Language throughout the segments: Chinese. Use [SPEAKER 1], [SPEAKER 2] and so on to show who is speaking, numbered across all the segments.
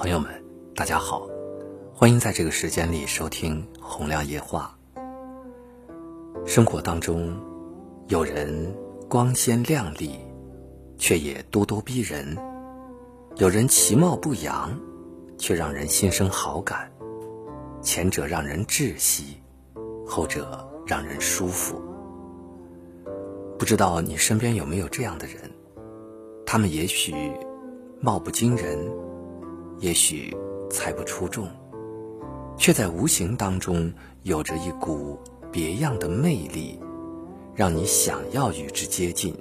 [SPEAKER 1] 朋友们，大家好，欢迎在这个时间里收听《洪亮夜话》。生活当中，有人光鲜亮丽，却也咄咄逼人；有人其貌不扬，却让人心生好感。前者让人窒息，后者让人舒服。不知道你身边有没有这样的人？他们也许貌不惊人，也许才不出众，却在无形当中有着一股别样的魅力，让你想要与之接近，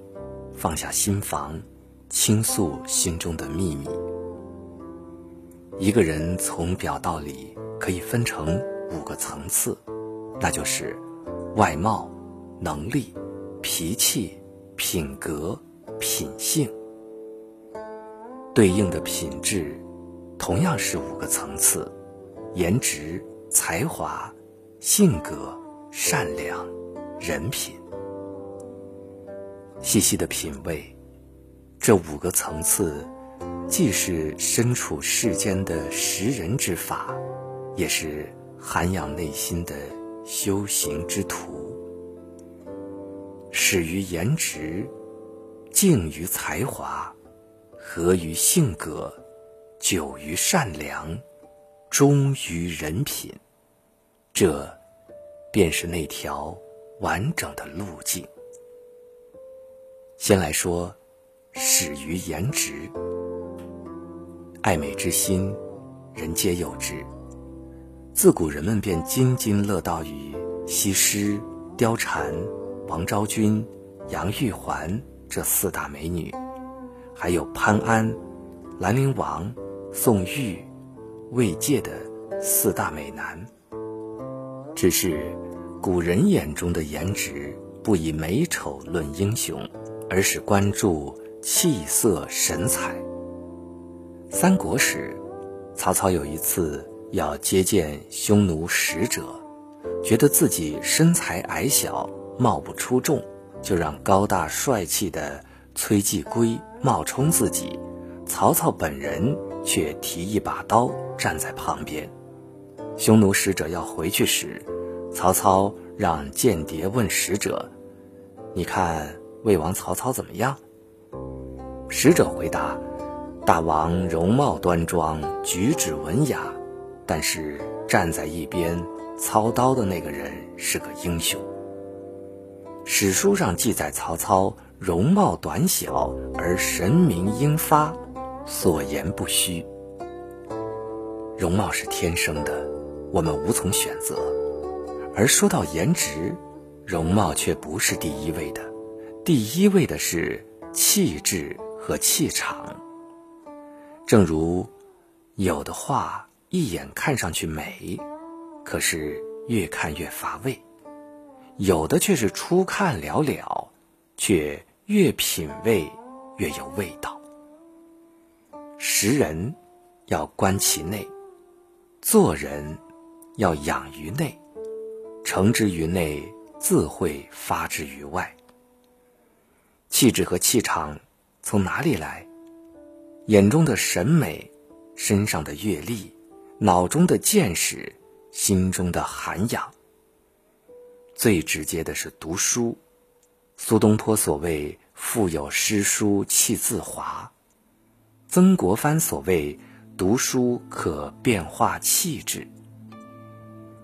[SPEAKER 1] 放下心防，倾诉心中的秘密。一个人从表到里可以分成五个层次，那就是外貌、能力。脾气、品格、品性，对应的品质，同样是五个层次：颜值、才华、性格、善良、人品。细细的品味，这五个层次，既是身处世间的识人之法，也是涵养内心的修行之途。始于颜值，敬于才华，合于性格，久于善良，忠于人品，这便是那条完整的路径。先来说，始于颜值。爱美之心，人皆有之。自古人们便津津乐道于西施、貂蝉。王昭君、杨玉环这四大美女，还有潘安、兰陵王、宋玉、魏玠的四大美男。只是古人眼中的颜值，不以美丑论英雄，而是关注气色神采。三国时，曹操有一次要接见匈奴使者，觉得自己身材矮小。貌不出众，就让高大帅气的崔季圭冒充自己。曹操本人却提一把刀站在旁边。匈奴使者要回去时，曹操让间谍问使者：“你看魏王曹操怎么样？”使者回答：“大王容貌端庄，举止文雅，但是站在一边操刀的那个人是个英雄。”史书上记载，曹操容貌短小而神明英发，所言不虚。容貌是天生的，我们无从选择；而说到颜值，容貌却不是第一位的，第一位的是气质和气场。正如有的画一眼看上去美，可是越看越乏味。有的却是初看了了，却越品味越有味道。识人要观其内，做人要养于内，诚之于内，自会发之于外。气质和气场从哪里来？眼中的审美，身上的阅历，脑中的见识，心中的涵养。最直接的是读书，苏东坡所谓“腹有诗书气自华”，曾国藩所谓“读书可变化气质”。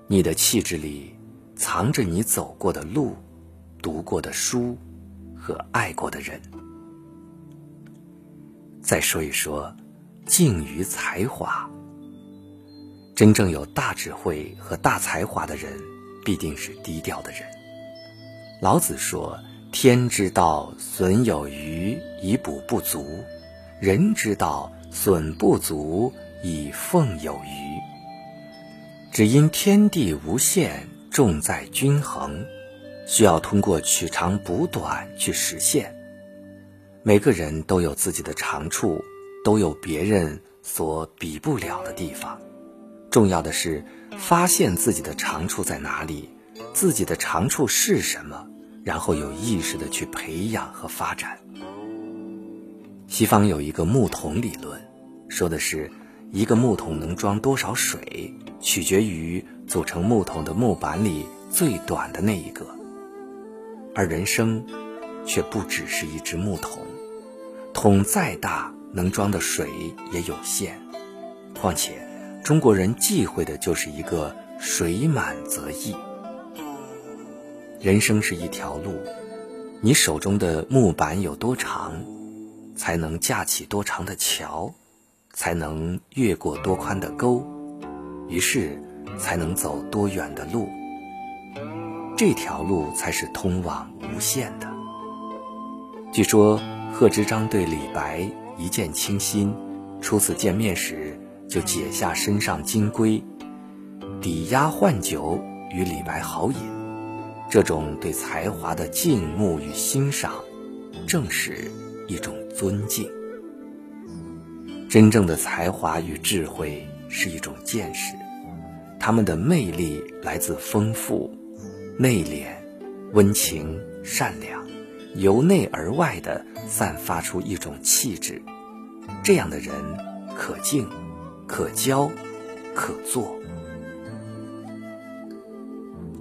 [SPEAKER 1] 你的气质里藏着你走过的路、读过的书和爱过的人。再说一说，敬于才华。真正有大智慧和大才华的人。必定是低调的人。老子说：“天之道，损有余以补不足；人之道，损不足以奉有余。”只因天地无限，重在均衡，需要通过取长补短去实现。每个人都有自己的长处，都有别人所比不了的地方。重要的是发现自己的长处在哪里，自己的长处是什么，然后有意识的去培养和发展。西方有一个木桶理论，说的是一个木桶能装多少水，取决于组成木桶的木板里最短的那一个。而人生，却不只是一只木桶，桶再大，能装的水也有限。况且，中国人忌讳的就是一个“水满则溢”。人生是一条路，你手中的木板有多长，才能架起多长的桥，才能越过多宽的沟，于是才能走多远的路。这条路才是通往无限的。据说贺知章对李白一见倾心，初次见面时就解下身上金龟，抵押换酒与李白豪饮。这种对才华的敬慕与欣赏，正是一种尊敬。真正的才华与智慧是一种见识，他们的魅力来自丰富、内敛、温情、善良，由内而外的散发出一种气质。这样的人可敬、可交、可做。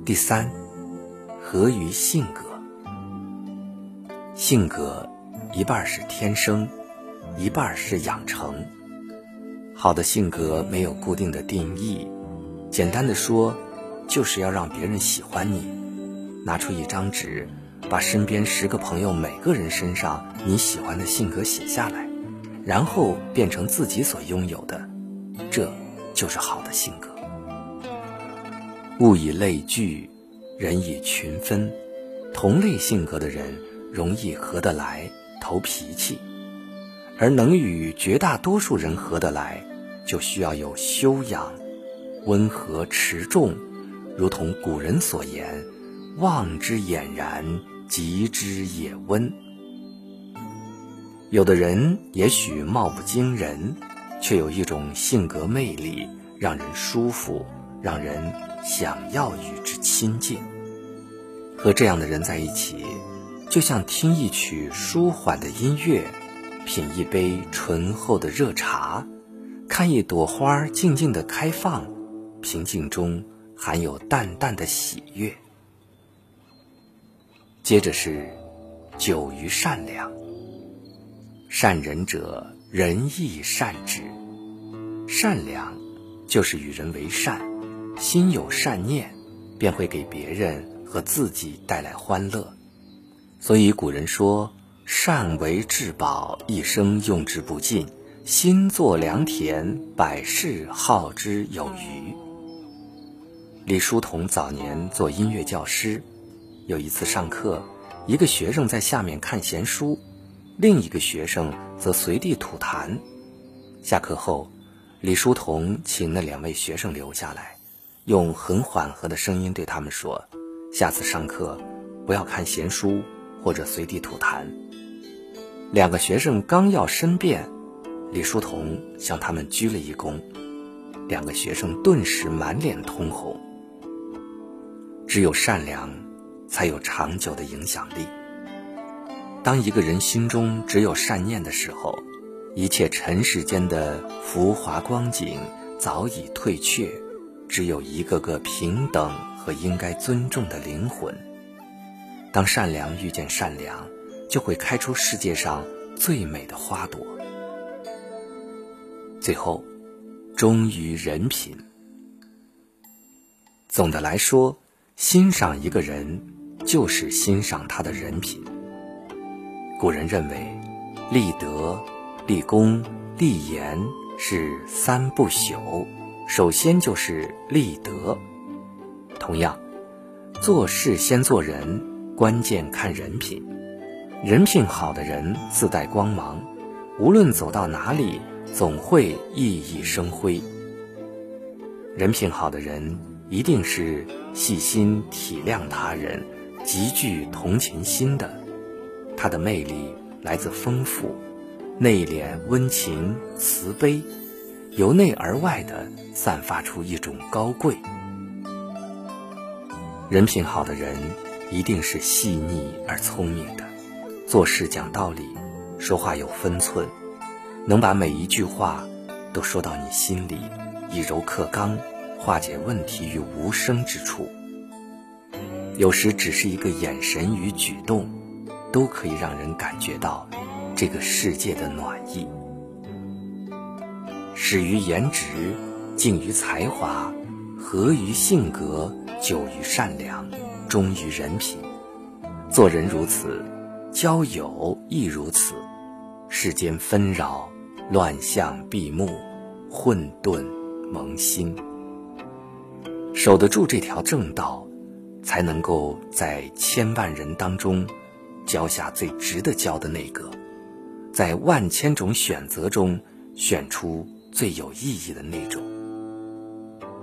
[SPEAKER 1] 第三。合于性格，性格一半是天生，一半是养成。好的性格没有固定的定义，简单的说，就是要让别人喜欢你。拿出一张纸，把身边十个朋友每个人身上你喜欢的性格写下来，然后变成自己所拥有的，这就是好的性格。物以类聚。人以群分，同类性格的人容易合得来、投脾气，而能与绝大多数人合得来，就需要有修养、温和持重，如同古人所言：“望之俨然，极之也温。”有的人也许貌不惊人，却有一种性格魅力，让人舒服，让人。想要与之亲近，和这样的人在一起，就像听一曲舒缓的音乐，品一杯醇厚的热茶，看一朵花静静的开放，平静中含有淡淡的喜悦。接着是久于善良，善人者，人亦善之。善良就是与人为善。心有善念，便会给别人和自己带来欢乐。所以古人说：“善为至宝，一生用之不尽；心作良田，百世耗之有余。”李叔同早年做音乐教师，有一次上课，一个学生在下面看闲书，另一个学生则随地吐痰。下课后，李叔同请那两位学生留下来。用很缓和的声音对他们说：“下次上课不要看闲书或者随地吐痰。”两个学生刚要申辩，李叔同向他们鞠了一躬，两个学生顿时满脸通红。只有善良，才有长久的影响力。当一个人心中只有善念的时候，一切尘世间的浮华光景早已退却。只有一个个平等和应该尊重的灵魂。当善良遇见善良，就会开出世界上最美的花朵。最后，忠于人品。总的来说，欣赏一个人，就是欣赏他的人品。古人认为，立德、立功、立言是三不朽。首先就是立德。同样，做事先做人，关键看人品。人品好的人自带光芒，无论走到哪里，总会熠熠生辉。人品好的人一定是细心体谅他人，极具同情心的。他的魅力来自丰富、内敛、温情、慈悲。由内而外的散发出一种高贵。人品好的人一定是细腻而聪明的，做事讲道理，说话有分寸，能把每一句话都说到你心里，以柔克刚，化解问题于无声之处。有时只是一个眼神与举动，都可以让人感觉到这个世界的暖意。始于颜值，敬于才华，合于性格，久于善良，忠于人品。做人如此，交友亦如此。世间纷扰，乱象闭目，混沌蒙心。守得住这条正道，才能够在千万人当中，交下最值得交的那个；在万千种选择中，选出最有意义的那种。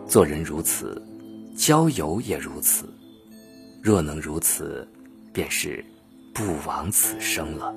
[SPEAKER 1] 做人如此，交友也如此。若能如此，便是不枉此生了。